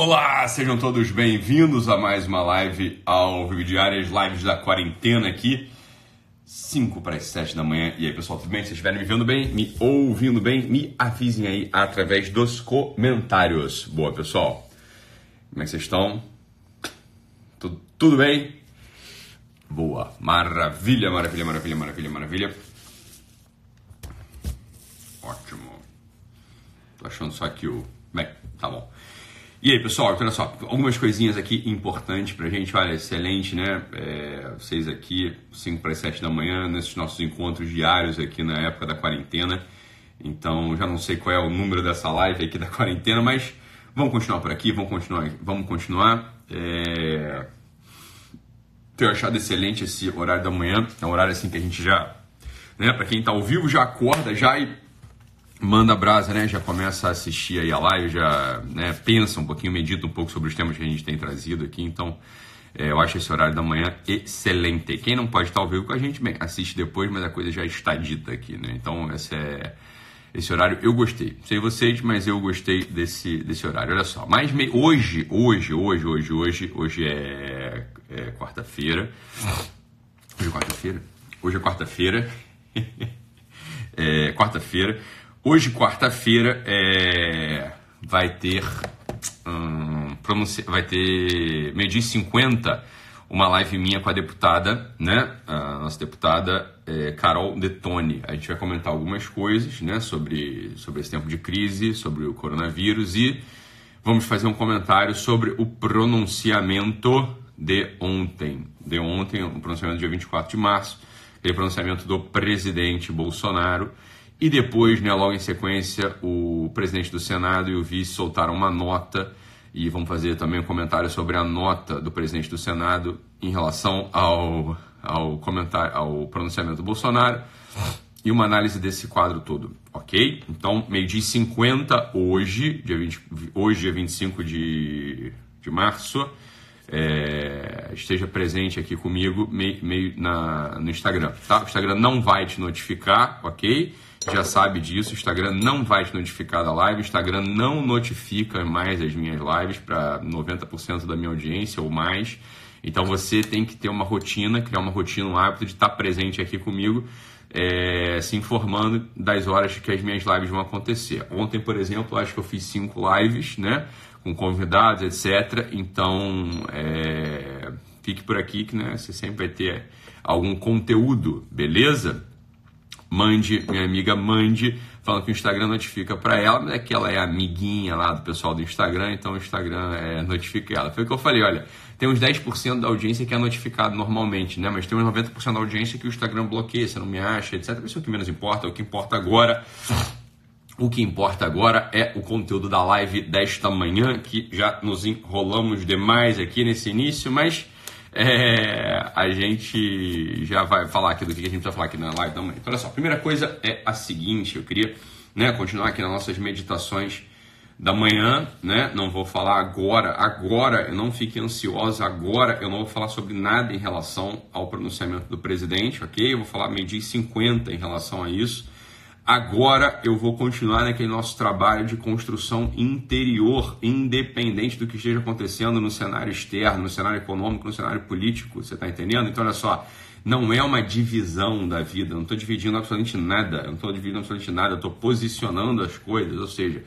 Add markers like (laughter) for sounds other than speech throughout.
Olá, sejam todos bem-vindos a mais uma live ao Vivo Diárias, lives da quarentena aqui. 5 para as 7 da manhã. E aí, pessoal, tudo bem? Se vocês estiverem me vendo bem, me ouvindo bem, me avisem aí através dos comentários. Boa, pessoal. Como é que vocês estão? Tudo, tudo bem? Boa. Maravilha, maravilha, maravilha, maravilha, maravilha. Ótimo. Tô achando só que o. Bem, tá bom. E aí, pessoal, olha só, algumas coisinhas aqui importantes pra gente. Olha, excelente, né? É, vocês aqui, 5 para as 7 da manhã, nesses nossos encontros diários aqui na época da quarentena. Então, já não sei qual é o número dessa live aqui da quarentena, mas vamos continuar por aqui, vamos continuar. Vamos continuar. É... Tenho achado excelente esse horário da manhã. É um horário assim que a gente já, né? Para quem tá ao vivo, já acorda já e manda brasa, né? Já começa a assistir aí a live, já né, pensa um pouquinho, medita um pouco sobre os temas que a gente tem trazido aqui. Então, é, eu acho esse horário da manhã excelente. Quem não pode estar ao vivo com a gente, bem, assiste depois, mas a coisa já está dita aqui, né? Então, esse é esse horário eu gostei. Sei vocês, mas eu gostei desse, desse horário. Olha só, mas me... hoje, hoje, hoje, hoje, hoje, hoje é, é quarta-feira. Hoje é quarta-feira? Hoje é quarta-feira. (laughs) é quarta-feira. Hoje, quarta-feira, é, vai ter hum, vai ter meio dia 50 uma live minha com a deputada, né? A nossa deputada é, Carol Detone. A gente vai comentar algumas coisas, né? Sobre, sobre esse tempo de crise, sobre o coronavírus e vamos fazer um comentário sobre o pronunciamento de ontem. De ontem, o pronunciamento dia 24 de março, aquele pronunciamento do presidente Bolsonaro e depois, né, logo em sequência, o presidente do Senado e o vice soltaram uma nota e vamos fazer também um comentário sobre a nota do presidente do Senado em relação ao, ao, comentário, ao pronunciamento do Bolsonaro e uma análise desse quadro todo, ok? Então, meio-dia 50 hoje, dia 20, hoje, dia 25 de, de março, é, esteja presente aqui comigo meio, meio na, no Instagram, tá? O Instagram não vai te notificar, ok? Já sabe disso. O Instagram não vai te notificar da live. O Instagram não notifica mais as minhas lives para 90% da minha audiência ou mais. Então você tem que ter uma rotina, criar uma rotina, um hábito de estar presente aqui comigo, é, se informando das horas que as minhas lives vão acontecer. Ontem, por exemplo, acho que eu fiz cinco lives, né? Com convidados, etc. Então, é, fique por aqui que né, você sempre vai ter algum conteúdo, beleza? Mande, minha amiga mande, falando que o Instagram notifica para ela, mas é que ela é amiguinha lá do pessoal do Instagram, então o Instagram é, notifica ela. Foi o que eu falei, olha, tem uns 10% da audiência que é notificado normalmente, né? Mas tem uns 90% da audiência que o Instagram bloqueia, você não me acha, etc. Isso é o que menos importa, o que importa agora. O que importa agora é o conteúdo da live desta manhã, que já nos enrolamos demais aqui nesse início, mas é, a gente já vai falar aqui do que a gente precisa falar aqui na live também. Então, olha só, a primeira coisa é a seguinte: eu queria né, continuar aqui nas nossas meditações da manhã, né? Não vou falar agora, agora, não fique ansiosa, agora eu não vou falar sobre nada em relação ao pronunciamento do presidente, ok? Eu vou falar meio-dia 50 em relação a isso. Agora eu vou continuar naquele nosso trabalho de construção interior, independente do que esteja acontecendo no cenário externo, no cenário econômico, no cenário político. Você está entendendo? Então, olha só, não é uma divisão da vida, eu não estou dividindo absolutamente nada, eu não estou dividindo absolutamente nada, estou posicionando as coisas, ou seja,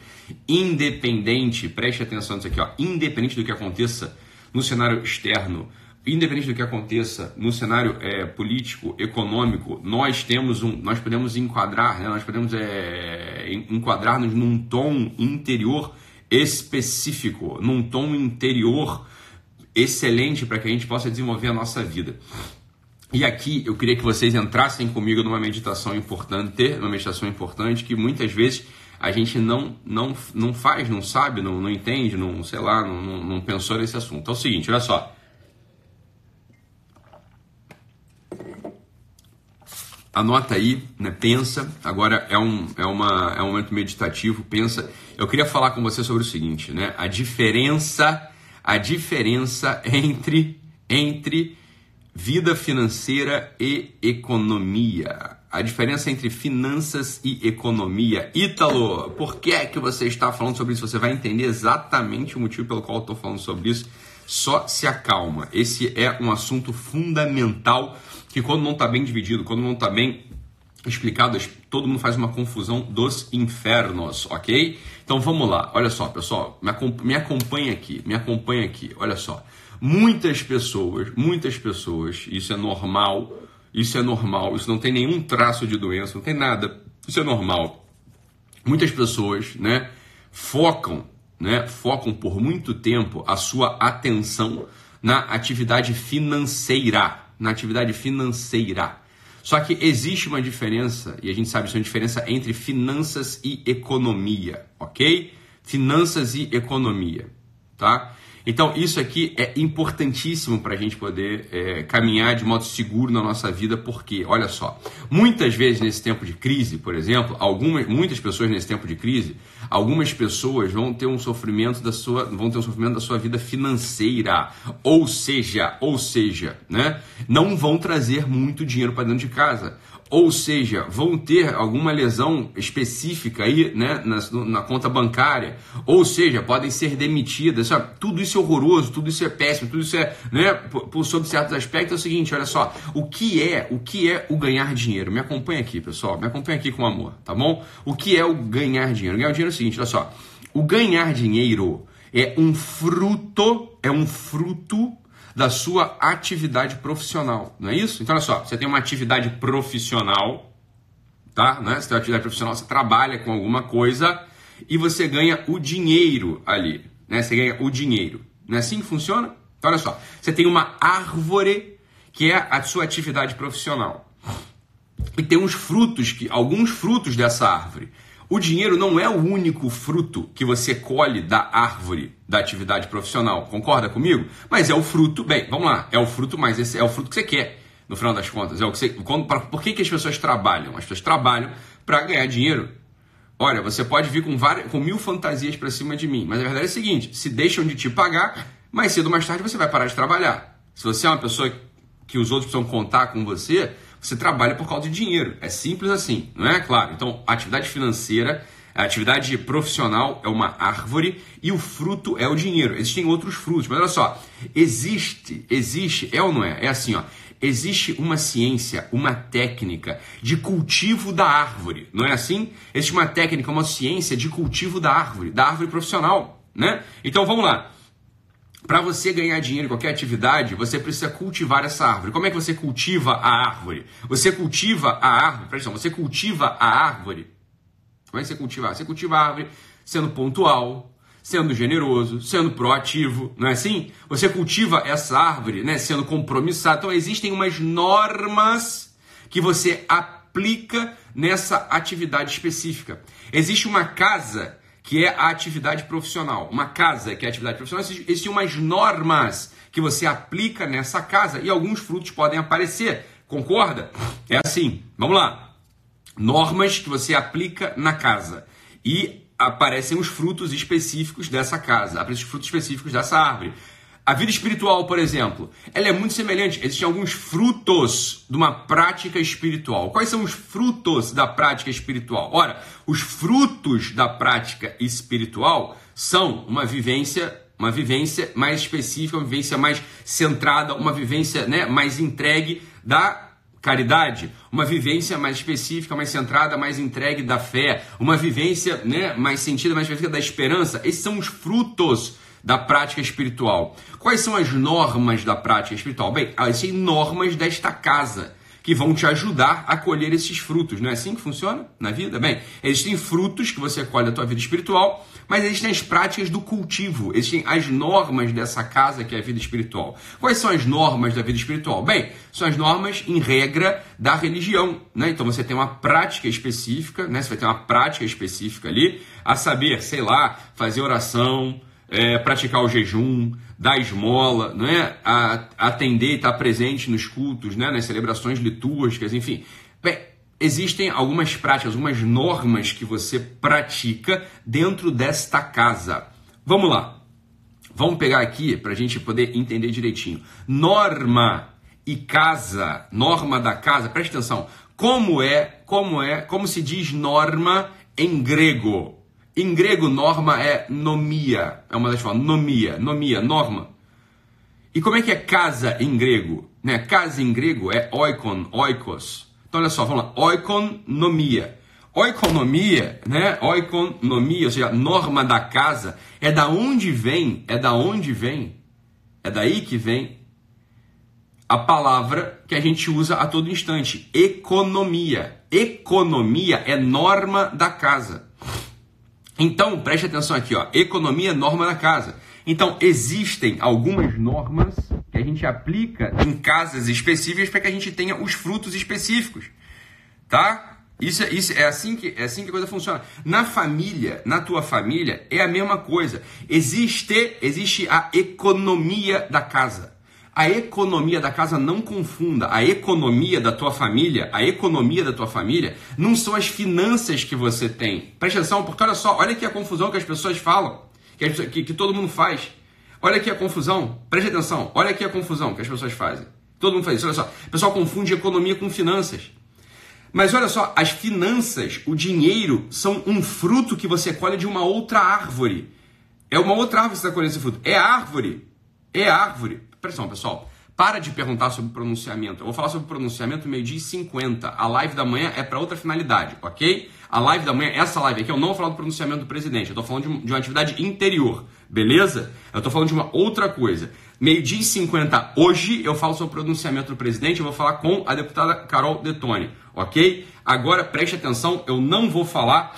independente, preste atenção nisso aqui, ó, independente do que aconteça no cenário externo, independente do que aconteça no cenário é, político, econômico, nós temos um, nós podemos enquadrar, né, nós podemos é, enquadrar-nos num tom interior específico, num tom interior excelente para que a gente possa desenvolver a nossa vida. E aqui eu queria que vocês entrassem comigo numa meditação importante, uma meditação importante que muitas vezes a gente não, não, não faz, não sabe, não, não entende, não, sei lá, não, não, não pensou nesse assunto. É o seguinte, olha só. Anota aí, né? pensa. Agora é um, é, uma, é um momento meditativo, pensa. Eu queria falar com você sobre o seguinte, né? A diferença, a diferença entre, entre vida financeira e economia. a diferença entre finanças e economia. Ítalo, por que é que você está falando sobre isso? Você vai entender exatamente o motivo pelo qual eu estou falando sobre isso. Só se acalma. Esse é um assunto fundamental que quando não está bem dividido, quando não está bem explicado, todo mundo faz uma confusão dos infernos, ok? Então vamos lá, olha só, pessoal, me acompanha aqui, me acompanha aqui, olha só. Muitas pessoas, muitas pessoas, isso é normal, isso é normal, isso não tem nenhum traço de doença, não tem nada, isso é normal. Muitas pessoas, né, focam, né, focam por muito tempo a sua atenção na atividade financeira, na atividade financeira. Só que existe uma diferença, e a gente sabe isso é uma diferença entre finanças e economia, ok? Finanças e economia, tá? Então, isso aqui é importantíssimo para a gente poder é, caminhar de modo seguro na nossa vida, porque, olha só, muitas vezes nesse tempo de crise, por exemplo, algumas, muitas pessoas nesse tempo de crise, algumas pessoas vão ter um sofrimento da sua, vão ter um sofrimento da sua vida financeira, ou seja, ou seja, né, não vão trazer muito dinheiro para dentro de casa ou seja, vão ter alguma lesão específica aí né, na, na conta bancária, ou seja, podem ser demitidas. Sabe? Tudo isso é horroroso, tudo isso é péssimo, tudo isso é, né, por, por, sob certos aspectos, é o seguinte, olha só, o que é, o que é o ganhar dinheiro? Me acompanha aqui, pessoal, me acompanha aqui com amor, tá bom? O que é o ganhar dinheiro? Ganhar dinheiro é o seguinte, olha só, o ganhar dinheiro é um fruto, é um fruto da sua atividade profissional, não é isso? Então, olha só, você tem uma atividade profissional, tá? Né? Você tem uma atividade profissional, você trabalha com alguma coisa e você ganha o dinheiro ali, né? Você ganha o dinheiro. Não é assim que funciona? Então, olha só, você tem uma árvore que é a sua atividade profissional. E tem uns frutos, que alguns frutos dessa árvore. O dinheiro não é o único fruto que você colhe da árvore da atividade profissional. Concorda comigo? Mas é o fruto, bem, vamos lá, é o fruto, mas esse é o fruto que você quer, no final das contas. É o que você, quando, pra, por que, que as pessoas trabalham? As pessoas trabalham para ganhar dinheiro. Olha, você pode vir com, várias, com mil fantasias para cima de mim, mas a verdade é a seguinte: se deixam de te pagar, mais cedo ou mais tarde você vai parar de trabalhar. Se você é uma pessoa que os outros precisam contar com você, você trabalha por causa de dinheiro. É simples assim, não é? Claro. Então, a atividade financeira, a atividade profissional é uma árvore e o fruto é o dinheiro. Existem outros frutos, mas olha só, existe, existe, é ou não é? É assim, ó. Existe uma ciência, uma técnica de cultivo da árvore, não é assim? Existe uma técnica, uma ciência de cultivo da árvore, da árvore profissional, né? Então vamos lá. Para você ganhar dinheiro em qualquer atividade, você precisa cultivar essa árvore. Como é que você cultiva a árvore? Você cultiva a árvore, presta atenção, você cultiva a árvore. Como é que você cultiva? Você cultiva a árvore sendo pontual, sendo generoso, sendo proativo, não é assim? Você cultiva essa árvore, né, sendo compromissado. Então existem umas normas que você aplica nessa atividade específica. Existe uma casa que é a atividade profissional. Uma casa, que é a atividade profissional, existem umas normas que você aplica nessa casa e alguns frutos podem aparecer. Concorda? É assim. Vamos lá. Normas que você aplica na casa e aparecem os frutos específicos dessa casa, aparecem os frutos específicos dessa árvore. A vida espiritual, por exemplo, ela é muito semelhante. Existem alguns frutos de uma prática espiritual. Quais são os frutos da prática espiritual? Ora, os frutos da prática espiritual são uma vivência, uma vivência mais específica, uma vivência mais centrada, uma vivência né, mais entregue da caridade, uma vivência mais específica, mais centrada, mais entregue da fé, uma vivência né, mais sentida, mais específica da esperança. Esses são os frutos da prática espiritual. Quais são as normas da prática espiritual? Bem, existem normas desta casa que vão te ajudar a colher esses frutos. Não é assim que funciona na vida? Bem, existem frutos que você colhe da tua vida espiritual, mas existem as práticas do cultivo, existem as normas dessa casa que é a vida espiritual. Quais são as normas da vida espiritual? Bem, são as normas, em regra, da religião. Né? Então você tem uma prática específica, né? você vai ter uma prática específica ali, a saber, sei lá, fazer oração, é, praticar o jejum, dar esmola, não é? A, atender e estar presente nos cultos, né? nas celebrações litúrgicas, enfim. Bem, existem algumas práticas, algumas normas que você pratica dentro desta casa. Vamos lá. Vamos pegar aqui para a gente poder entender direitinho. Norma e casa, norma da casa, preste atenção. como é, como é, como se diz norma em grego. Em grego, norma é nomia, é uma das formas, nomia, nomia, norma. E como é que é casa em grego? Né? Casa em grego é oikon, oikos. Então olha só, vamos lá, oikonomia. Oikonomia, né? Oikonomia, ou seja, norma da casa, é da onde vem, é da onde vem, é daí que vem a palavra que a gente usa a todo instante, economia. Economia é norma da casa. Então, preste atenção aqui, ó. Economia norma da casa. Então, existem algumas normas que a gente aplica em casas específicas para que a gente tenha os frutos específicos. Tá? Isso, é, isso é assim que é assim que a coisa funciona. Na família, na tua família, é a mesma coisa. Existe, existe a economia da casa. A economia da casa não confunda. A economia da tua família, a economia da tua família, não são as finanças que você tem. Presta atenção, porque olha só, olha aqui a confusão que as pessoas falam, que, que, que todo mundo faz. Olha aqui a confusão, preste atenção, olha aqui a confusão que as pessoas fazem. Todo mundo faz isso, olha só. O pessoal confunde economia com finanças. Mas olha só, as finanças, o dinheiro, são um fruto que você colhe de uma outra árvore. É uma outra árvore que você está colhendo esse fruto. É árvore. É árvore. Pressão, pessoal. Para de perguntar sobre pronunciamento. Eu vou falar sobre pronunciamento meio-dia e 50. A live da manhã é para outra finalidade, ok? A live da manhã, essa live aqui, eu não vou falar do pronunciamento do presidente. Eu estou falando de, de, uma atividade interior, beleza? Eu estou falando de uma outra coisa. Meio-dia e 50 hoje eu falo sobre o pronunciamento do presidente. Eu vou falar com a deputada Carol Detone, ok? Agora preste atenção, eu não vou falar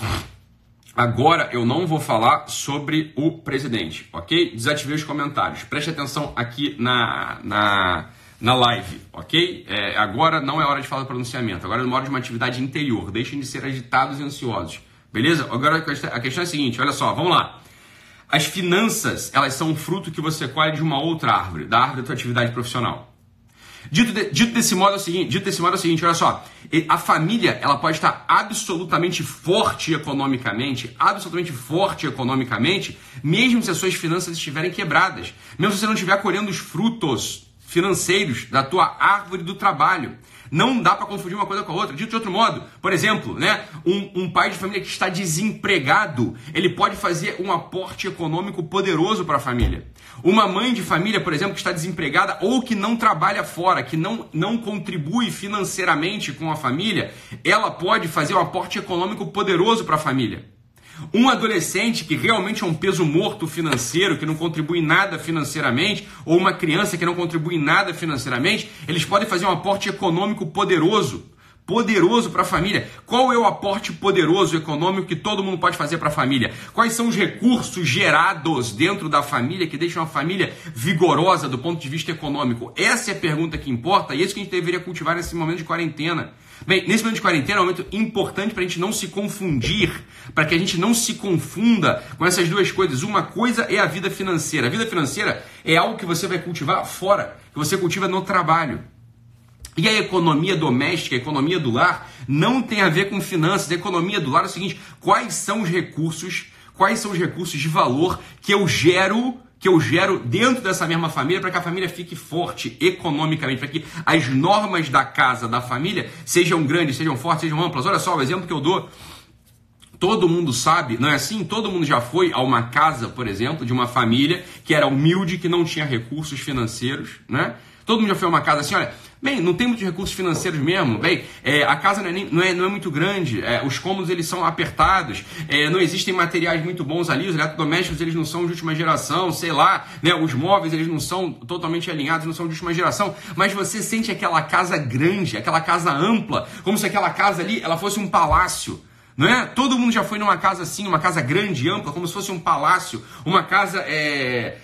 Agora eu não vou falar sobre o presidente, ok? Desativei os comentários. Preste atenção aqui na, na, na live, ok? É, agora não é hora de falar do pronunciamento, agora é hora de uma atividade interior. Deixem de ser agitados e ansiosos, beleza? Agora a questão é a seguinte: olha só, vamos lá. As finanças, elas são um fruto que você colhe de uma outra árvore, da árvore da tua atividade profissional. Dito, de, dito, desse modo é o seguinte, dito desse modo é o seguinte, olha só, a família ela pode estar absolutamente forte economicamente, absolutamente forte economicamente, mesmo se as suas finanças estiverem quebradas, mesmo se você não estiver colhendo os frutos financeiros da tua árvore do trabalho. Não dá para confundir uma coisa com a outra. Dito de outro modo, por exemplo, né, um, um pai de família que está desempregado, ele pode fazer um aporte econômico poderoso para a família. Uma mãe de família, por exemplo, que está desempregada ou que não trabalha fora, que não, não contribui financeiramente com a família, ela pode fazer um aporte econômico poderoso para a família. Um adolescente que realmente é um peso morto financeiro, que não contribui nada financeiramente, ou uma criança que não contribui nada financeiramente, eles podem fazer um aporte econômico poderoso. Poderoso para a família. Qual é o aporte poderoso econômico que todo mundo pode fazer para a família? Quais são os recursos gerados dentro da família que deixam a família vigorosa do ponto de vista econômico? Essa é a pergunta que importa e é isso que a gente deveria cultivar nesse momento de quarentena. Bem, nesse momento de quarentena é um momento importante para a gente não se confundir, para que a gente não se confunda com essas duas coisas. Uma coisa é a vida financeira. A vida financeira é algo que você vai cultivar fora, que você cultiva no trabalho. E a economia doméstica, a economia do lar, não tem a ver com finanças. A economia do lar é o seguinte: quais são os recursos, quais são os recursos de valor que eu gero que eu gero dentro dessa mesma família para que a família fique forte economicamente, para que as normas da casa, da família, sejam grandes, sejam fortes, sejam amplas. Olha só o exemplo que eu dou. Todo mundo sabe, não é assim? Todo mundo já foi a uma casa, por exemplo, de uma família que era humilde, que não tinha recursos financeiros, né? Todo mundo já foi a uma casa assim, olha, bem, não tem muitos recursos financeiros mesmo, bem, é, a casa não é, nem, não é, não é muito grande, é, os cômodos eles são apertados, é, não existem materiais muito bons ali, os eletrodomésticos eles não são de última geração, sei lá, né, os móveis eles não são totalmente alinhados, não são de última geração, mas você sente aquela casa grande, aquela casa ampla, como se aquela casa ali ela fosse um palácio. Não é? Todo mundo já foi numa casa assim, uma casa grande, ampla, como se fosse um palácio, uma casa é,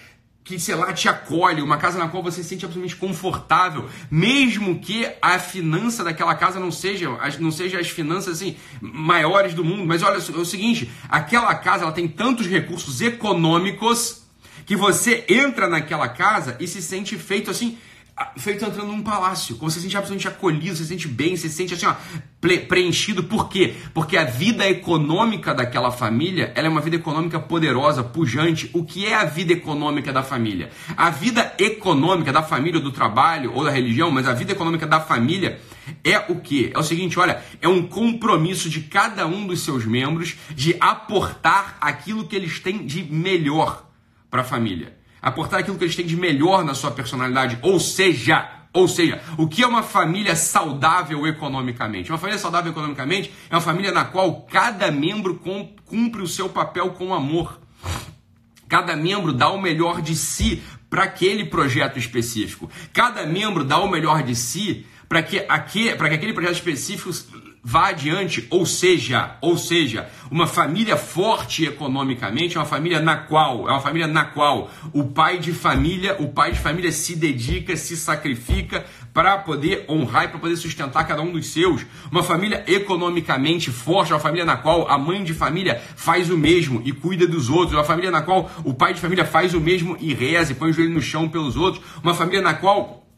que, sei lá, te acolhe, uma casa na qual você se sente absolutamente confortável, mesmo que a finança daquela casa não seja, não seja as finanças assim, maiores do mundo. Mas olha, é o seguinte, aquela casa ela tem tantos recursos econômicos que você entra naquela casa e se sente feito assim, feito entrando num palácio, como você se sente absolutamente acolhido, você se sente bem, você se sente assim, ó, preenchido. Por quê? Porque a vida econômica daquela família, ela é uma vida econômica poderosa, pujante. O que é a vida econômica da família? A vida econômica da família, do trabalho ou da religião, mas a vida econômica da família é o que? É o seguinte, olha, é um compromisso de cada um dos seus membros de aportar aquilo que eles têm de melhor para a família aportar aquilo que eles têm de melhor na sua personalidade, ou seja, ou seja, o que é uma família saudável economicamente? Uma família saudável economicamente é uma família na qual cada membro cumpre o seu papel com amor. Cada membro dá o melhor de si para aquele projeto específico. Cada membro dá o melhor de si para que, que, que aquele projeto específico vá adiante, ou seja, ou seja, uma família forte economicamente é uma família na qual, é uma família na qual o pai de família, o pai de família se dedica, se sacrifica para poder honrar e para poder sustentar cada um dos seus. Uma família economicamente forte, uma família na qual a mãe de família faz o mesmo e cuida dos outros, uma família na qual o pai de família faz o mesmo e reza e põe o joelho no chão pelos outros, uma família na qual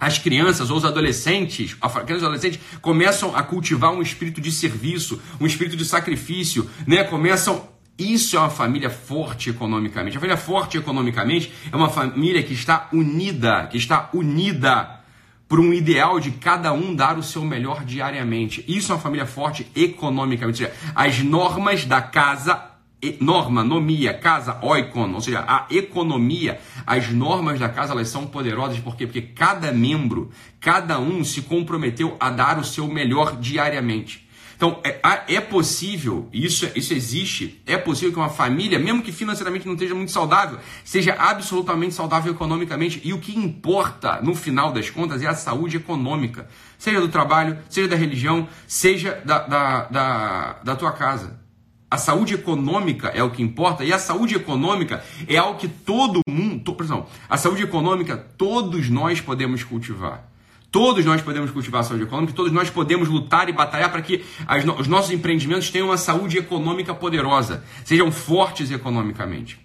as crianças ou os adolescentes, as crianças adolescentes começam a cultivar um espírito de serviço, um espírito de sacrifício, né? Começam isso é uma família forte economicamente. A família forte economicamente é uma família que está unida, que está unida por um ideal de cada um dar o seu melhor diariamente. Isso é uma família forte economicamente. As normas da casa norma, nomia, casa, oikon, ou seja, a economia, as normas da casa, elas são poderosas, por quê? Porque cada membro, cada um se comprometeu a dar o seu melhor diariamente. Então, é, é possível, isso, isso existe, é possível que uma família, mesmo que financeiramente não esteja muito saudável, seja absolutamente saudável economicamente. E o que importa, no final das contas, é a saúde econômica. Seja do trabalho, seja da religião, seja da, da, da, da tua casa. A saúde econômica é o que importa e a saúde econômica é algo que todo mundo, exemplo, a saúde econômica todos nós podemos cultivar. Todos nós podemos cultivar a saúde econômica, todos nós podemos lutar e batalhar para que as, os nossos empreendimentos tenham uma saúde econômica poderosa, sejam fortes economicamente.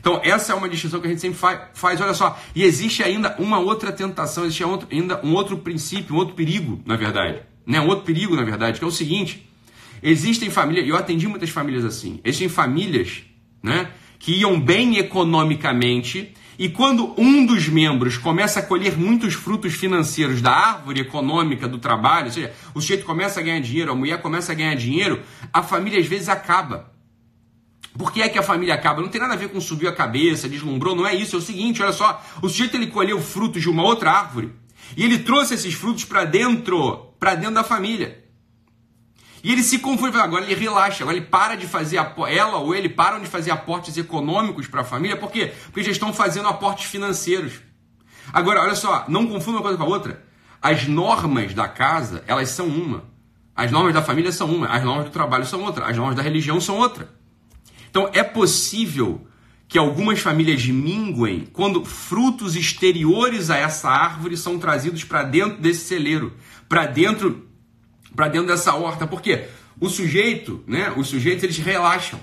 Então, essa é uma distinção que a gente sempre faz. Olha só, e existe ainda uma outra tentação, existe ainda um outro princípio, um outro perigo, na verdade. Né? Um outro perigo, na verdade, que é o seguinte: Existem famílias, eu atendi muitas famílias assim. Existem famílias, né, que iam bem economicamente e quando um dos membros começa a colher muitos frutos financeiros da árvore econômica do trabalho, ou seja, o sujeito começa a ganhar dinheiro, a mulher começa a ganhar dinheiro, a família às vezes acaba. Por que é que a família acaba? Não tem nada a ver com subir a cabeça, deslumbrou, não é isso. É o seguinte, olha só, o sujeito ele colheu frutos de uma outra árvore e ele trouxe esses frutos para dentro, para dentro da família. E ele se confunde, agora ele relaxa, agora ele para de fazer, ela ou ele param de fazer aportes econômicos para a família, por quê? Porque já estão fazendo aportes financeiros. Agora, olha só, não confunda uma coisa com a outra. As normas da casa, elas são uma. As normas da família são uma, as normas do trabalho são outra, as normas da religião são outra. Então é possível que algumas famílias minguem quando frutos exteriores a essa árvore são trazidos para dentro desse celeiro, para dentro para dentro dessa horta. Por quê? O sujeito, né, os sujeitos, eles relaxam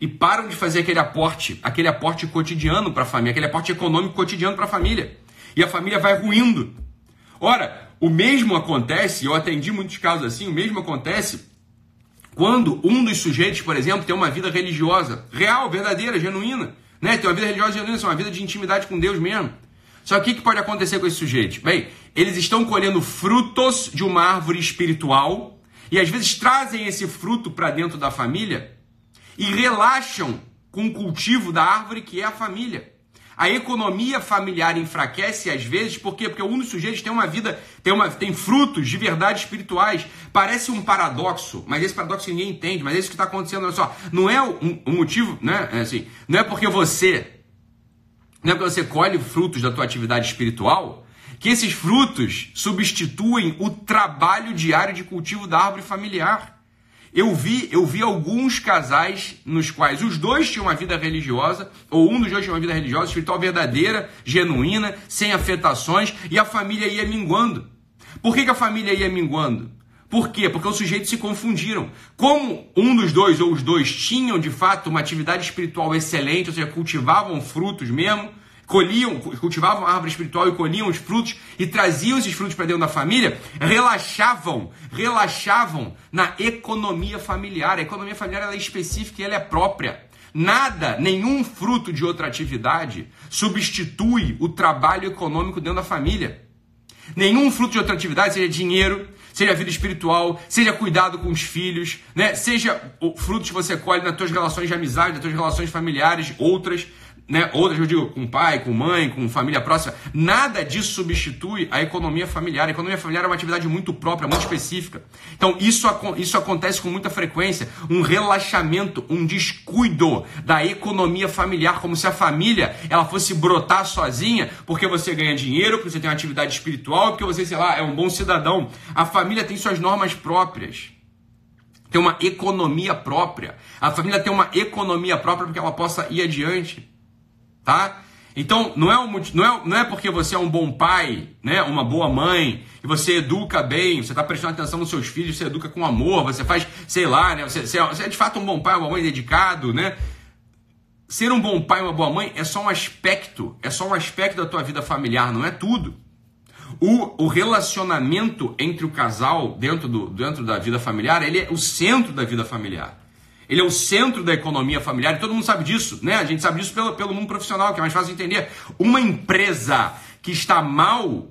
e param de fazer aquele aporte, aquele aporte cotidiano para a família, aquele aporte econômico cotidiano para a família. E a família vai ruindo. Ora, o mesmo acontece, eu atendi muitos casos assim, o mesmo acontece quando um dos sujeitos, por exemplo, tem uma vida religiosa, real, verdadeira, genuína, né? Tem uma vida religiosa genuína, uma vida de intimidade com Deus mesmo. Só que o que pode acontecer com esse sujeito? Bem, eles estão colhendo frutos de uma árvore espiritual e às vezes trazem esse fruto para dentro da família e relaxam com o cultivo da árvore que é a família. A economia familiar enfraquece às vezes, por quê? Porque um dos sujeitos tem uma vida, tem, uma, tem frutos de verdade espirituais. Parece um paradoxo, mas esse paradoxo ninguém entende, mas é isso que está acontecendo. Olha só, não é um, um motivo, né? É assim, não é porque você não é porque você colhe frutos da tua atividade espiritual que esses frutos substituem o trabalho diário de cultivo da árvore familiar. Eu vi, eu vi alguns casais nos quais os dois tinham uma vida religiosa, ou um dos dois tinha uma vida religiosa, espiritual verdadeira, genuína, sem afetações, e a família ia minguando. Por que, que a família ia minguando? Por quê? Porque os sujeitos se confundiram. Como um dos dois ou os dois tinham de fato uma atividade espiritual excelente, ou seja, cultivavam frutos mesmo, colhiam, cultivavam a árvore espiritual e colhiam os frutos e traziam esses frutos para dentro da família, relaxavam, relaxavam na economia familiar. A economia familiar ela é específica e ela é própria. Nada, nenhum fruto de outra atividade substitui o trabalho econômico dentro da família. Nenhum fruto de outra atividade, seja dinheiro, seja vida espiritual, seja cuidado com os filhos, né? seja o fruto que você colhe nas tuas relações de amizade, nas tuas relações familiares, outras, né, outras eu digo com pai, com mãe, com família próxima, nada disso substitui a economia familiar. A economia familiar é uma atividade muito própria, muito específica. Então isso, isso acontece com muita frequência, um relaxamento, um descuido da economia familiar, como se a família ela fosse brotar sozinha, porque você ganha dinheiro, porque você tem uma atividade espiritual, porque você, sei lá, é um bom cidadão. A família tem suas normas próprias tem uma economia própria. A família tem uma economia própria para que ela possa ir adiante tá? Então, não é, um, não, é, não é porque você é um bom pai, né, uma boa mãe, e você educa bem, você está prestando atenção nos seus filhos, você educa com amor, você faz, sei lá, né, você, você, é de fato um bom pai, uma mãe dedicado, né? Ser um bom pai, uma boa mãe é só um aspecto, é só um aspecto da tua vida familiar, não é tudo. O, o relacionamento entre o casal dentro, do, dentro da vida familiar, ele é o centro da vida familiar. Ele é o centro da economia familiar e todo mundo sabe disso, né? A gente sabe disso pelo, pelo mundo profissional, que é mais fácil de entender. Uma empresa que está mal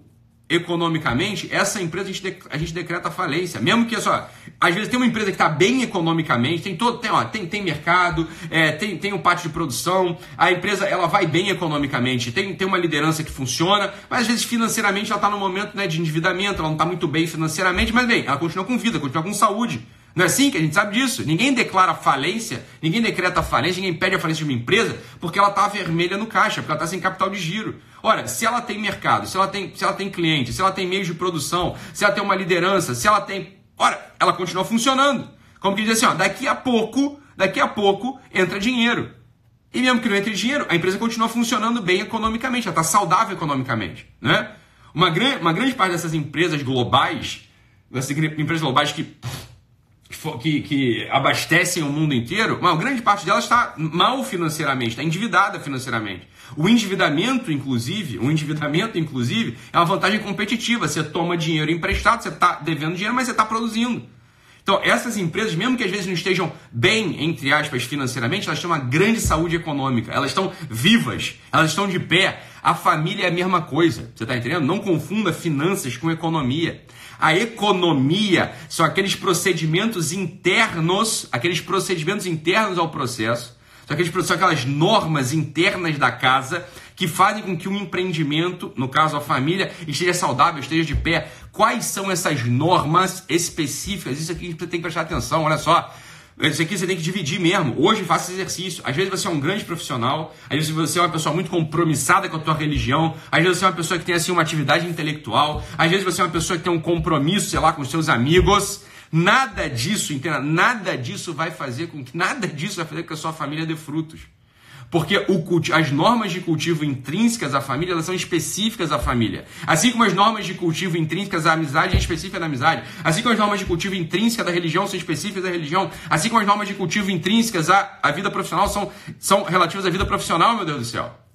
economicamente, essa empresa a gente, a gente decreta falência. Mesmo que, só, às vezes tem uma empresa que está bem economicamente, tem todo, tem, ó, tem, tem mercado, é, tem, tem um pátio de produção, a empresa ela vai bem economicamente, tem, tem uma liderança que funciona, mas às vezes financeiramente ela está no momento né, de endividamento, ela não está muito bem financeiramente, mas bem, ela continua com vida, continua com saúde. Não é assim que a gente sabe disso? Ninguém declara falência, ninguém decreta falência, ninguém pede a falência de uma empresa porque ela está vermelha no caixa, porque ela está sem capital de giro. Ora, se ela tem mercado, se ela tem, se ela tem cliente, se ela tem meios de produção, se ela tem uma liderança, se ela tem. Ora, ela continua funcionando. Como que diz assim, ó, daqui a pouco, daqui a pouco entra dinheiro. E mesmo que não entre dinheiro, a empresa continua funcionando bem economicamente, ela está saudável economicamente. Né? Uma, gran, uma grande parte dessas empresas globais, dessas empresas globais que que, que, abastecem o mundo inteiro, uma grande parte delas está mal financeiramente, está endividada financeiramente. O endividamento, inclusive, o endividamento, inclusive, é uma vantagem competitiva. Você toma dinheiro emprestado, você está devendo dinheiro, mas você está produzindo. Então, essas empresas, mesmo que às vezes não estejam bem, entre aspas, financeiramente, elas têm uma grande saúde econômica, elas estão vivas, elas estão de pé. A família é a mesma coisa, você está entendendo? Não confunda finanças com economia. A economia são aqueles procedimentos internos, aqueles procedimentos internos ao processo, são, aqueles, são aquelas normas internas da casa que fazem com que um empreendimento, no caso a família, esteja saudável, esteja de pé. Quais são essas normas específicas? Isso aqui você tem que prestar atenção, olha só. Isso aqui você tem que dividir mesmo. Hoje faça exercício. Às vezes você é um grande profissional, às vezes você é uma pessoa muito compromissada com a tua religião, às vezes você é uma pessoa que tem assim uma atividade intelectual, às vezes você é uma pessoa que tem um compromisso, sei lá, com seus amigos. Nada disso, entenda, nada disso vai fazer com que nada disso vai fazer com que a sua família dê frutos. Porque o, as normas de cultivo intrínsecas à família elas são específicas à família. Assim como as normas de cultivo intrínsecas à amizade é específica da amizade. Assim como as normas de cultivo intrínsecas da religião são específicas da religião. Assim como as normas de cultivo intrínsecas à, à vida profissional são, são relativas à vida profissional, meu Deus do céu.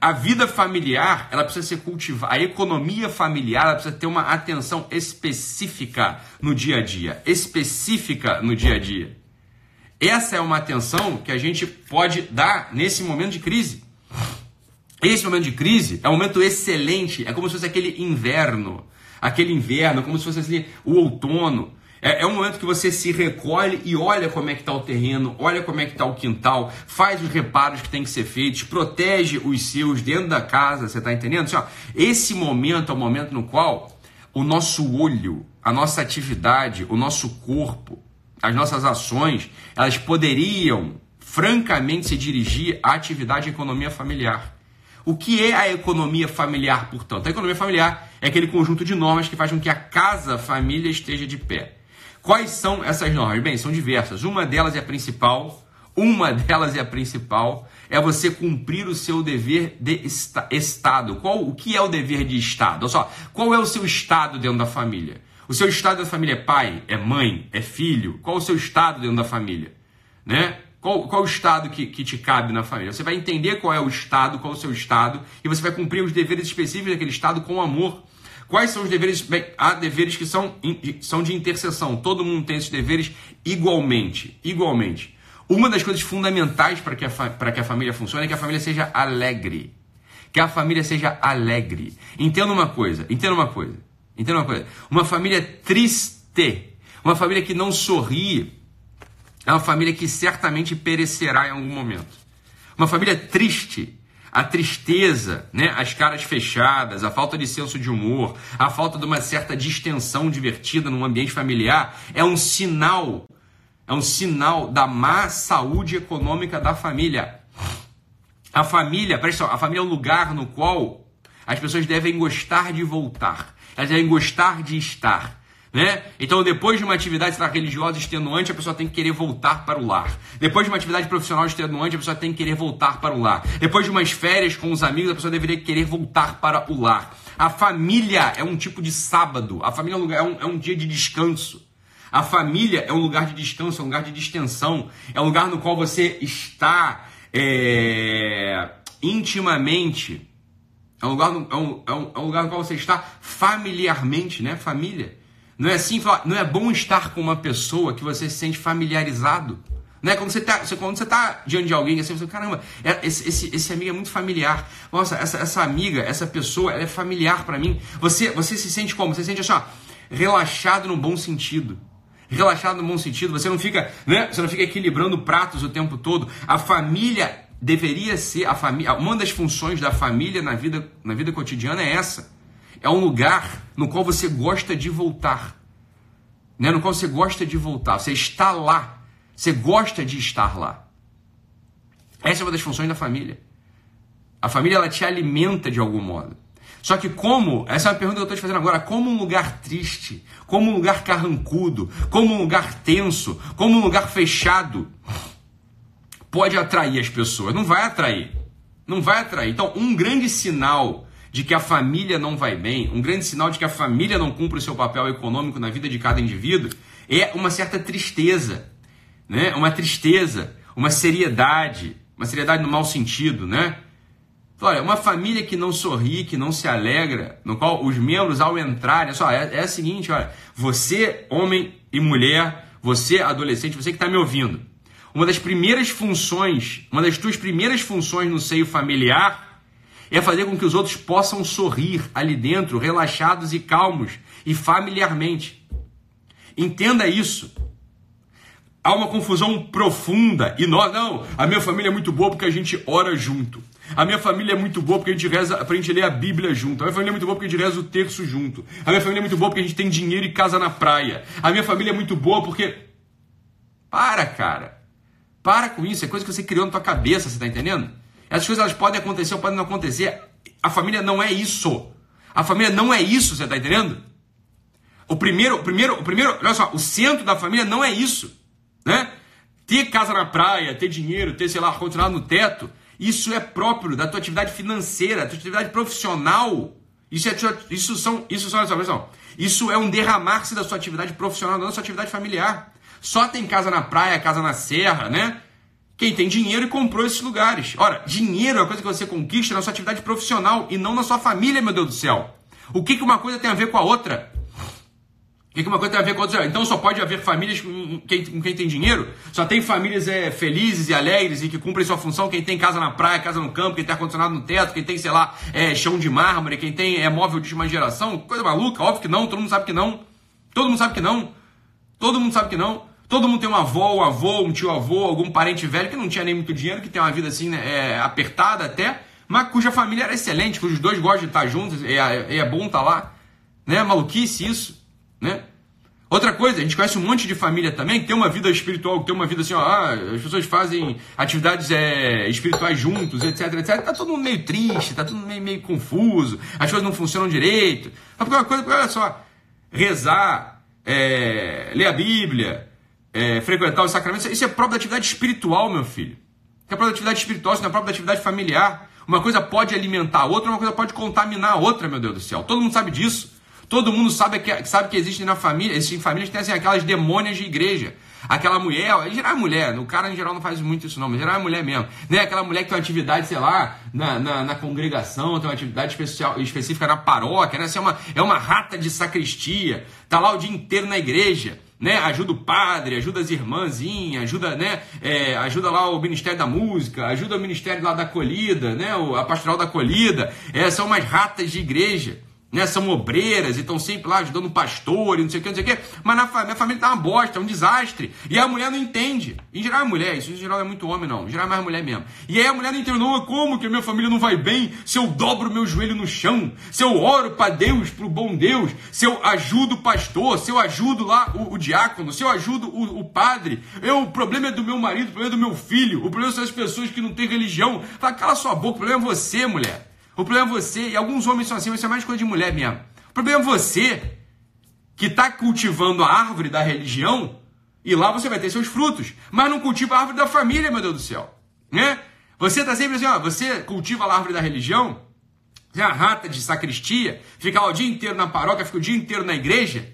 A vida familiar, ela precisa ser cultivada. A economia familiar, ela precisa ter uma atenção específica no dia a dia. Específica no dia a dia. Essa é uma atenção que a gente pode dar nesse momento de crise. Esse momento de crise é um momento excelente, é como se fosse aquele inverno, aquele inverno, como se fosse assim, o outono. É, é um momento que você se recolhe e olha como é que está o terreno, olha como é que está o quintal, faz os reparos que tem que ser feitos, protege os seus dentro da casa, você está entendendo? Assim, ó, esse momento é o momento no qual o nosso olho, a nossa atividade, o nosso corpo, as nossas ações, elas poderiam francamente se dirigir à atividade economia familiar. O que é a economia familiar, portanto? A economia familiar é aquele conjunto de normas que faz com que a casa, a família esteja de pé. Quais são essas normas? Bem, são diversas. Uma delas é a principal, uma (laughs) delas é a principal, é você cumprir o seu dever de Estado. Qual, o que é o dever de Estado? Olha só, qual é o seu Estado dentro da família? O seu estado da família é pai, é mãe, é filho? Qual o seu estado dentro da família? Né? Qual, qual o estado que, que te cabe na família? Você vai entender qual é o estado, qual é o seu estado, e você vai cumprir os deveres específicos daquele estado com amor. Quais são os deveres? Bem, há deveres que são, são de interseção. Todo mundo tem esses deveres igualmente. Igualmente. Uma das coisas fundamentais para que, a para que a família funcione é que a família seja alegre. Que a família seja alegre. Entenda uma coisa, entenda uma coisa, entenda uma coisa. Uma família triste, uma família que não sorri, é uma família que certamente perecerá em algum momento. Uma família triste, a tristeza, né, as caras fechadas, a falta de senso de humor, a falta de uma certa distensão divertida no ambiente familiar é um sinal, é um sinal da má saúde econômica da família. A família, presta atenção, a família é um lugar no qual as pessoas devem gostar de voltar, devem gostar de estar. Né? Então, depois de uma atividade religiosa extenuante, a pessoa tem que querer voltar para o lar. Depois de uma atividade profissional extenuante, a pessoa tem que querer voltar para o lar. Depois de umas férias com os amigos, a pessoa deveria querer voltar para o lar. A família é um tipo de sábado. A família é um, lugar, é um, é um dia de descanso. A família é um lugar de descanso, é um lugar de distensão. É um lugar no qual você está é, intimamente. É um, lugar, é, um, é, um, é um lugar no qual você está familiarmente, né? Família. Não é assim, não é bom estar com uma pessoa que você se sente familiarizado. Né? Quando você está quando você tá diante de alguém, assim, você fala, caramba, é, esse, esse, esse amigo é muito familiar. Nossa, essa, essa amiga, essa pessoa, ela é familiar para mim. Você, você se sente como? Você se sente assim, ó, relaxado no bom sentido. Relaxado no bom sentido. Você não fica, né? Você não fica equilibrando pratos o tempo todo. A família deveria ser a família. Uma das funções da família na vida, na vida cotidiana é essa é um lugar no qual você gosta de voltar. Né? No qual você gosta de voltar. Você está lá. Você gosta de estar lá. Essa é uma das funções da família. A família ela te alimenta de algum modo. Só que como, essa é uma pergunta que eu estou te fazendo agora, como um lugar triste, como um lugar carrancudo, como um lugar tenso, como um lugar fechado, pode atrair as pessoas? Não vai atrair. Não vai atrair. Então, um grande sinal de que a família não vai bem, um grande sinal de que a família não cumpre o seu papel econômico na vida de cada indivíduo, é uma certa tristeza, né? Uma tristeza, uma seriedade, uma seriedade no mau sentido, né? Olha, uma família que não sorri, que não se alegra, no qual os membros ao entrarem, só é, é a seguinte, olha, você homem e mulher, você adolescente, você que está me ouvindo, uma das primeiras funções, uma das tuas primeiras funções no seio familiar é fazer com que os outros possam sorrir ali dentro, relaxados e calmos e familiarmente. Entenda isso. Há uma confusão profunda e nós, não, a minha família é muito boa porque a gente ora junto. A minha família é muito boa porque a gente reza, pra gente ler a Bíblia junto. A minha família é muito boa porque a gente reza o terço junto. A minha família é muito boa porque a gente tem dinheiro e casa na praia. A minha família é muito boa porque. Para, cara. Para com isso. É coisa que você criou na tua cabeça, você tá entendendo? Essas coisas elas podem acontecer ou podem não acontecer. A família não é isso. A família não é isso, você está entendendo? O primeiro, o primeiro, o primeiro, olha só, o centro da família não é isso, né? Ter casa na praia, ter dinheiro, ter, sei lá, ar no teto, isso é próprio da tua atividade financeira, da tua atividade profissional. Isso, é, isso são, isso são, olha só, isso é um derramar-se da sua atividade profissional, não da sua atividade familiar. Só tem casa na praia, casa na serra, né? Quem tem dinheiro e comprou esses lugares. Ora, dinheiro é uma coisa que você conquista na sua atividade profissional e não na sua família, meu Deus do céu. O que, que uma coisa tem a ver com a outra? O que, que uma coisa tem a ver com a outra? Então só pode haver famílias com quem, com quem tem dinheiro? Só tem famílias é, felizes e alegres e que cumprem sua função? Quem tem casa na praia, casa no campo, quem tem ar-condicionado no teto, quem tem, sei lá, é, chão de mármore, quem tem é, móvel de uma geração? Coisa maluca, óbvio que não, todo mundo sabe que não. Todo mundo sabe que não. Todo mundo sabe que não. Todo mundo tem um avô, um avô, um tio avô, algum parente velho que não tinha nem muito dinheiro, que tem uma vida assim, né, é, apertada até, mas cuja família era excelente, cujos dois gostam de estar juntos, e é, é, bom estar lá. Né? Maluquice isso, né? Outra coisa, a gente conhece um monte de família também que tem uma vida espiritual, que tem uma vida assim, ó, ah, as pessoas fazem atividades é, espirituais juntos, etc, etc. Tá todo mundo meio triste, tá todo mundo meio, meio confuso, as coisas não funcionam direito. Mas porque uma coisa, olha só, rezar, é, ler a Bíblia, é, frequentar os sacramentos, isso é próprio da atividade espiritual, meu filho. Isso é próprio da atividade espiritual, isso não é próprio da atividade familiar. Uma coisa pode alimentar a outra, uma coisa pode contaminar a outra, meu Deus do céu. Todo mundo sabe disso. Todo mundo sabe que, sabe que existem na família, existem famílias que têm assim, aquelas demônias de igreja. Aquela mulher, em geral é mulher, o cara em geral não faz muito isso não, mas em geral é mulher mesmo. Né? Aquela mulher que tem uma atividade, sei lá, na, na, na congregação, tem uma atividade especial, específica na paróquia, né? Assim, é, uma, é uma rata de sacristia, tá lá o dia inteiro na igreja né? Ajuda o padre, ajuda as irmãzinhas, ajuda, né? É, ajuda lá o Ministério da Música, ajuda o Ministério lá da Acolhida, né? A Pastoral da Acolhida. É, são umas ratas de igreja né, são obreiras e estão sempre lá ajudando o pastor e não sei o que, não sei o que, mas na minha família tá uma bosta, é um desastre. E a mulher não entende. Em geral é mulher, isso em geral é muito homem, não. Em geral é mais mulher mesmo. E aí a mulher não entende, não, como que a minha família não vai bem se eu dobro meu joelho no chão, se eu oro para Deus, pro bom Deus, se eu ajudo o pastor, se eu ajudo lá o, o diácono, se eu ajudo o, o padre. Eu, o problema é do meu marido, o problema é do meu filho, o problema são as pessoas que não têm religião. Fala, cala sua boca, o problema é você, mulher. O problema é você, e alguns homens são assim, mas isso é mais coisa de mulher mesmo. O problema é você que está cultivando a árvore da religião e lá você vai ter seus frutos, mas não cultiva a árvore da família, meu Deus do céu. Né? Você está sempre assim, ó, você cultiva a árvore da religião, é a rata de sacristia, fica lá o dia inteiro na paróquia, fica o dia inteiro na igreja,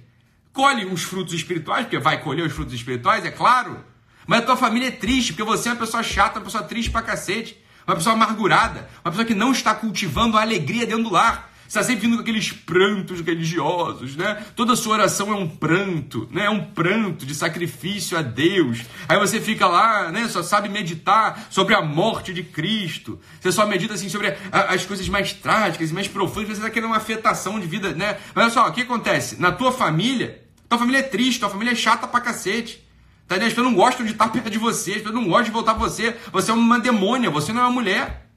colhe os frutos espirituais, porque vai colher os frutos espirituais, é claro, mas a tua família é triste, porque você é uma pessoa chata, uma pessoa triste pra cacete uma pessoa amargurada, uma pessoa que não está cultivando a alegria dentro do lar. Está sempre vindo com aqueles prantos religiosos, né? Toda sua oração é um pranto, né? É um pranto de sacrifício a Deus. Aí você fica lá, né? Só sabe meditar sobre a morte de Cristo. Você só medita assim sobre a, as coisas mais trágicas e mais profundas. Você está querendo uma afetação de vida, né? Mas olha só, o que acontece? Na tua família, tua família é triste, tua família é chata pra cacete. Tá As pessoas não gostam de estar perto de você, as pessoas não gostam de voltar pra você. Você é uma demônia, você não é uma mulher.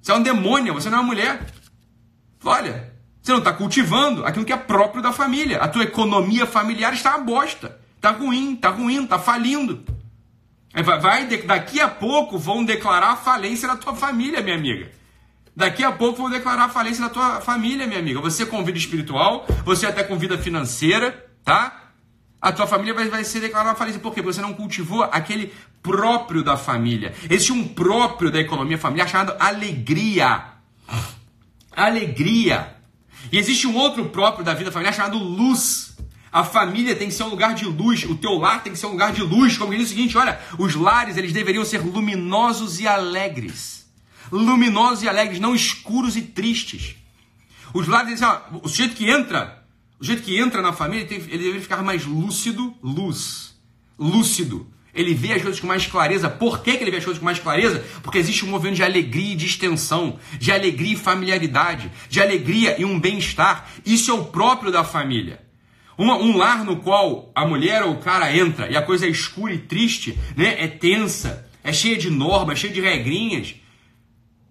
Você é um demônio, você não é uma mulher. Olha, você não está cultivando aquilo que é próprio da família. A tua economia familiar está uma bosta. Está ruim, está ruim, está falindo. Vai, daqui a pouco vão declarar a falência da tua família, minha amiga. Daqui a pouco vão declarar a falência da tua família, minha amiga. Você com vida espiritual, você até com vida financeira, tá? A tua família vai, vai ser declarada falência. Por quê? Porque você não cultivou aquele próprio da família. Existe um próprio da economia familiar chamado alegria. Alegria. E existe um outro próprio da vida familiar chamado luz. A família tem que ser um lugar de luz, o teu lar tem que ser um lugar de luz. Como diz o seguinte, olha, os lares eles deveriam ser luminosos e alegres. Luminosos e alegres, não escuros e tristes. Os lares, ó, o sujeito que entra o jeito que entra na família, ele, ele deve ficar mais lúcido, luz, lúcido. Ele vê as coisas com mais clareza. Por que, que ele vê as coisas com mais clareza? Porque existe um movimento de alegria e de extensão, de alegria e familiaridade, de alegria e um bem-estar. Isso é o próprio da família. Uma, um lar no qual a mulher ou o cara entra e a coisa é escura e triste, né? é tensa, é cheia de normas, cheia de regrinhas,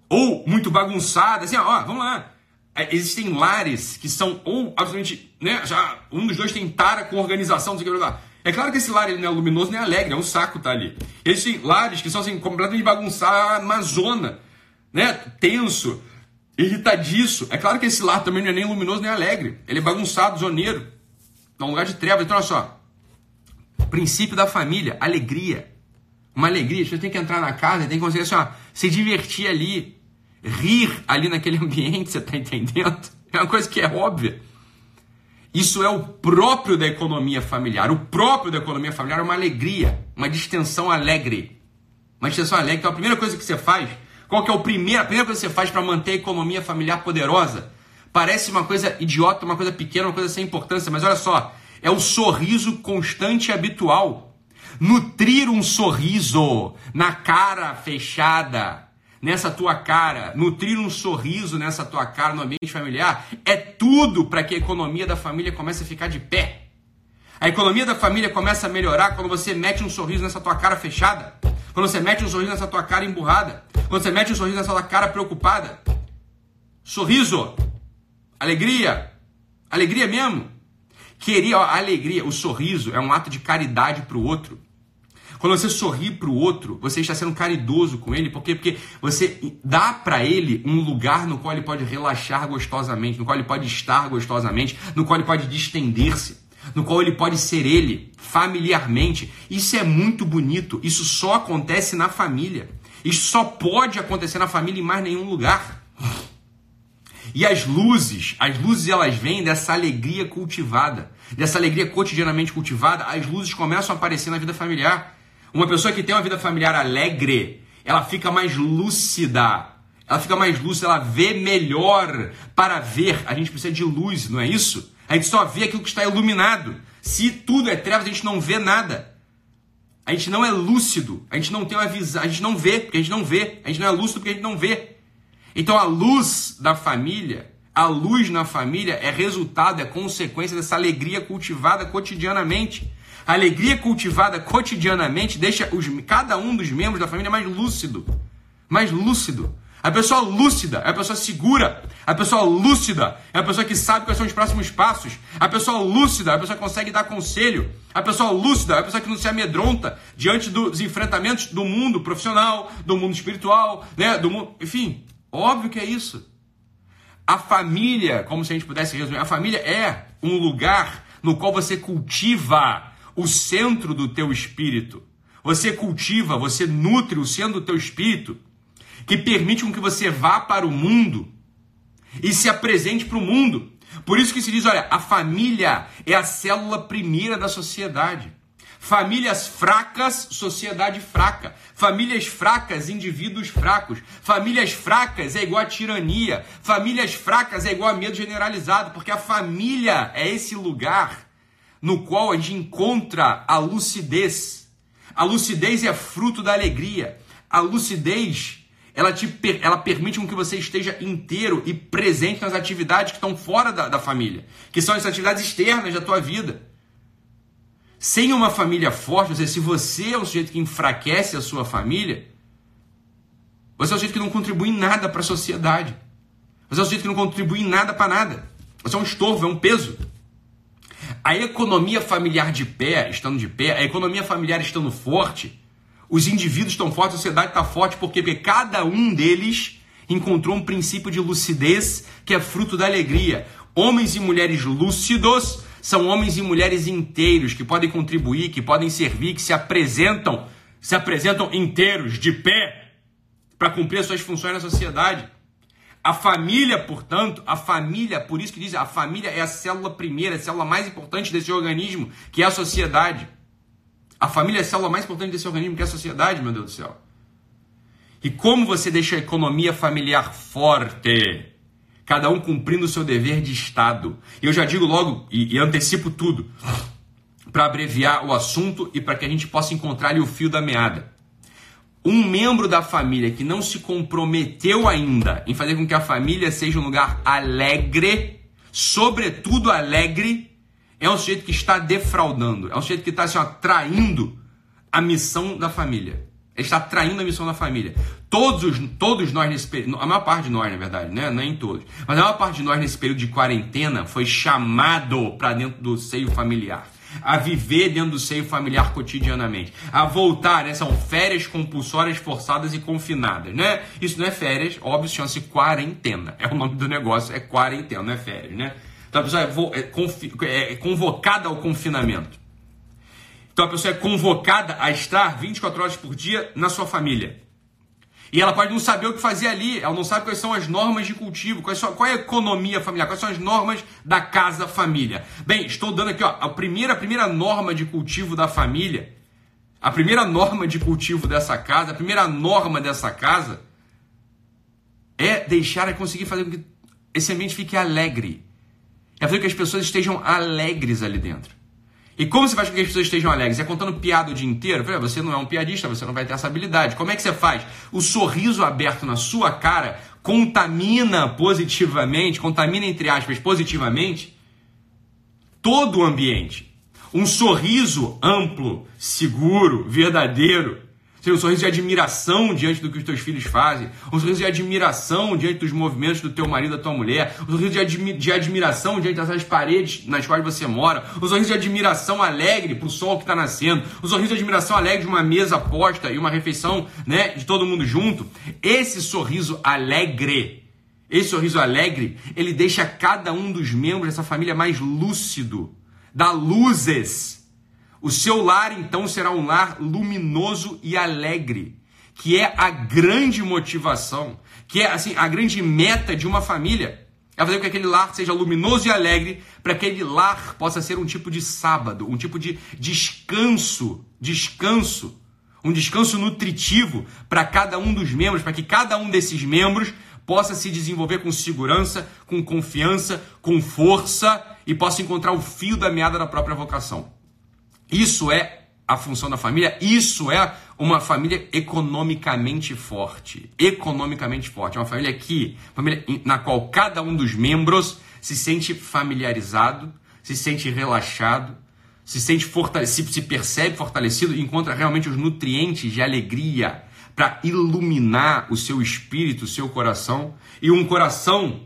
ou muito bagunçada, assim, ó, vamos lá. É, existem lares que são ou absolutamente, né, já um dos dois tem tara com organização, não sei o que lá. É claro que esse lar ele não é luminoso nem alegre, é um saco tá ali. Existem lares que são assim completamente bagunçados, uma zona, né, tenso, irritadiço. É claro que esse lar também não é nem luminoso nem alegre. Ele é bagunçado, zoneiro. É um lugar de trevas. Então olha só. Princípio da família, alegria. Uma alegria, você tem que entrar na casa tem que conseguir assim, ó, se divertir ali, rir ali naquele ambiente, você está entendendo? É uma coisa que é óbvia. Isso é o próprio da economia familiar. O próprio da economia familiar é uma alegria, uma distensão alegre. Uma distensão alegre. Então a primeira coisa que você faz, qual que é o primeiro, a primeira coisa que você faz para manter a economia familiar poderosa? Parece uma coisa idiota, uma coisa pequena, uma coisa sem importância, mas olha só, é o sorriso constante e habitual. Nutrir um sorriso na cara fechada, nessa tua cara, nutrir um sorriso nessa tua cara no ambiente familiar, é tudo para que a economia da família comece a ficar de pé. A economia da família começa a melhorar quando você mete um sorriso nessa tua cara fechada, quando você mete um sorriso nessa tua cara emburrada, quando você mete um sorriso nessa tua cara preocupada. Sorriso, alegria, alegria mesmo. Queria, ó, alegria, o sorriso é um ato de caridade para o outro. Quando você sorri para o outro, você está sendo caridoso com ele, por quê? Porque você dá para ele um lugar no qual ele pode relaxar gostosamente, no qual ele pode estar gostosamente, no qual ele pode distender-se, no qual ele pode ser ele familiarmente. Isso é muito bonito, isso só acontece na família. Isso só pode acontecer na família em mais nenhum lugar. E as luzes, as luzes elas vêm dessa alegria cultivada, dessa alegria cotidianamente cultivada, as luzes começam a aparecer na vida familiar. Uma pessoa que tem uma vida familiar alegre, ela fica mais lúcida, ela fica mais lúcida, ela vê melhor para ver. A gente precisa de luz, não é isso? A gente só vê aquilo que está iluminado. Se tudo é trevas, a gente não vê nada. A gente não é lúcido, a gente não tem uma visão, a gente não vê, porque a gente não vê. A gente não é lúcido porque a gente não vê. Então a luz da família, a luz na família é resultado, é consequência dessa alegria cultivada cotidianamente. A alegria cultivada cotidianamente deixa os, cada um dos membros da família mais lúcido. Mais lúcido. A pessoa lúcida é a pessoa segura. A pessoa lúcida é a pessoa que sabe quais são os próximos passos. A pessoa lúcida é a pessoa que consegue dar conselho. A pessoa lúcida é a pessoa que não se amedronta diante dos enfrentamentos do mundo profissional, do mundo espiritual, né? Do mundo, enfim, óbvio que é isso. A família, como se a gente pudesse resumir, a família é um lugar no qual você cultiva o centro do teu espírito. Você cultiva, você nutre o centro do teu espírito, que permite com que você vá para o mundo e se apresente para o mundo. Por isso que se diz, olha, a família é a célula primeira da sociedade. Famílias fracas, sociedade fraca. Famílias fracas, indivíduos fracos. Famílias fracas é igual a tirania. Famílias fracas é igual a medo generalizado, porque a família é esse lugar no qual a gente encontra a lucidez. A lucidez é fruto da alegria. A lucidez, ela, te, ela permite com que você esteja inteiro e presente nas atividades que estão fora da, da família, que são as atividades externas da tua vida. Sem uma família forte, ou seja, se você é um sujeito que enfraquece a sua família, você é um sujeito que não contribui em nada para a sociedade. Você é um sujeito que não contribui em nada para nada. Você é um estorvo, é um peso. A economia familiar de pé, estando de pé, a economia familiar estando forte, os indivíduos estão fortes, a sociedade está forte? Porque cada um deles encontrou um princípio de lucidez que é fruto da alegria. Homens e mulheres lúcidos são homens e mulheres inteiros que podem contribuir, que podem servir, que se apresentam, se apresentam inteiros, de pé, para cumprir as suas funções na sociedade. A família, portanto, a família, por isso que diz, a família é a célula primeira, a célula mais importante desse organismo, que é a sociedade. A família é a célula mais importante desse organismo, que é a sociedade, meu Deus do céu. E como você deixa a economia familiar forte? Cada um cumprindo o seu dever de Estado. E eu já digo logo, e, e antecipo tudo, para abreviar o assunto e para que a gente possa encontrar ali o fio da meada um membro da família que não se comprometeu ainda em fazer com que a família seja um lugar alegre, sobretudo alegre, é um sujeito que está defraudando, é um sujeito que está assim, traindo a missão da família. Ele está traindo a missão da família. Todos, todos nós nesse período, a maior parte de nós, na verdade, né? nem todos, mas a maior parte de nós nesse período de quarentena foi chamado para dentro do seio familiar a viver dentro do seio familiar cotidianamente, a voltar, né? São férias compulsórias, forçadas e confinadas, né? Isso não é férias, óbvio, chama-se quarentena. É o nome do negócio, é quarentena, não é férias, né? Então a pessoa é, é, é convocada ao confinamento. Então a pessoa é convocada a estar 24 horas por dia na sua família. E ela pode não saber o que fazer ali, ela não sabe quais são as normas de cultivo, quais são, qual é a economia familiar, quais são as normas da casa família. Bem, estou dando aqui ó, a, primeira, a primeira norma de cultivo da família, a primeira norma de cultivo dessa casa, a primeira norma dessa casa é deixar e conseguir fazer com que esse ambiente fique alegre. É fazer com que as pessoas estejam alegres ali dentro. E como você faz com que as pessoas estejam alegres? É contando piada o dia inteiro? Você não é um piadista, você não vai ter essa habilidade. Como é que você faz? O sorriso aberto na sua cara contamina positivamente, contamina entre aspas positivamente, todo o ambiente. Um sorriso amplo, seguro, verdadeiro, um sorriso de admiração diante do que os teus filhos fazem, um sorriso de admiração diante dos movimentos do teu marido, da tua mulher, um sorriso de, admi de admiração diante dessas paredes nas quais você mora, um sorriso de admiração alegre para o sol que está nascendo, um sorriso de admiração alegre de uma mesa posta e uma refeição né, de todo mundo junto. Esse sorriso alegre, esse sorriso alegre, ele deixa cada um dos membros dessa família mais lúcido, dá luzes o seu lar então será um lar luminoso e alegre, que é a grande motivação, que é assim a grande meta de uma família. É fazer com que aquele lar seja luminoso e alegre, para que aquele lar possa ser um tipo de sábado, um tipo de descanso, descanso, um descanso nutritivo para cada um dos membros, para que cada um desses membros possa se desenvolver com segurança, com confiança, com força e possa encontrar o fio da meada da própria vocação. Isso é a função da família, isso é uma família economicamente forte. Economicamente forte. É uma família que, família na qual cada um dos membros se sente familiarizado, se sente relaxado, se sente fortalecido, se percebe fortalecido e encontra realmente os nutrientes de alegria para iluminar o seu espírito, o seu coração. E um coração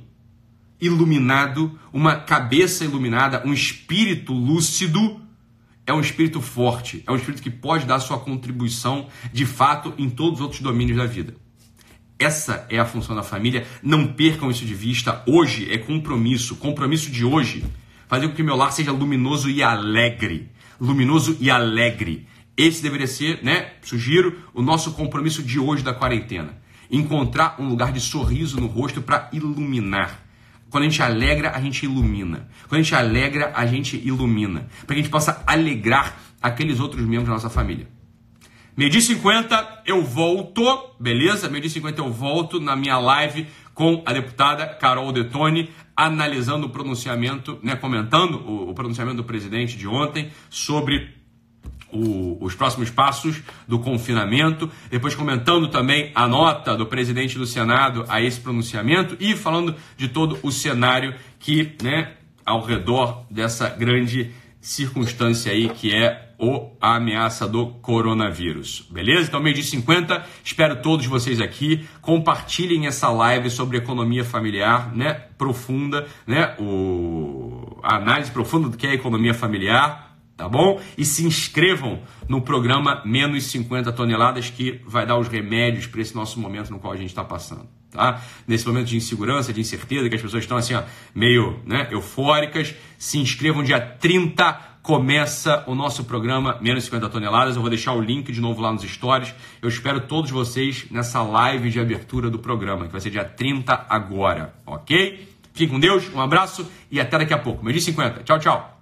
iluminado, uma cabeça iluminada, um espírito lúcido é um espírito forte, é um espírito que pode dar sua contribuição de fato em todos os outros domínios da vida. Essa é a função da família. Não percam isso de vista. Hoje é compromisso, compromisso de hoje. Fazer com que meu lar seja luminoso e alegre. Luminoso e alegre. Esse deveria ser, né? Sugiro o nosso compromisso de hoje da quarentena. Encontrar um lugar de sorriso no rosto para iluminar quando a gente alegra, a gente ilumina. Quando a gente alegra, a gente ilumina. Para que a gente possa alegrar aqueles outros membros da nossa família. Meio dia 50 eu volto, beleza? Meio dia 50 eu volto na minha live com a deputada Carol Detone, analisando o pronunciamento, né, comentando o, o pronunciamento do presidente de ontem sobre o, os próximos passos do confinamento, depois comentando também a nota do presidente do Senado a esse pronunciamento e falando de todo o cenário que, né, ao redor dessa grande circunstância aí que é o, a ameaça do coronavírus. Beleza? Então, meio de 50, espero todos vocês aqui. Compartilhem essa live sobre economia familiar, né? Profunda, né? O, a análise profunda do que é economia familiar tá bom? E se inscrevam no programa Menos 50 Toneladas, que vai dar os remédios para esse nosso momento no qual a gente está passando. Tá? Nesse momento de insegurança, de incerteza, que as pessoas estão assim, ó, meio né, eufóricas, se inscrevam dia 30 começa o nosso programa Menos 50 Toneladas. Eu vou deixar o link de novo lá nos stories. Eu espero todos vocês nessa live de abertura do programa, que vai ser dia 30 agora, ok? Fiquem com Deus, um abraço e até daqui a pouco. Meio 50. Tchau, tchau.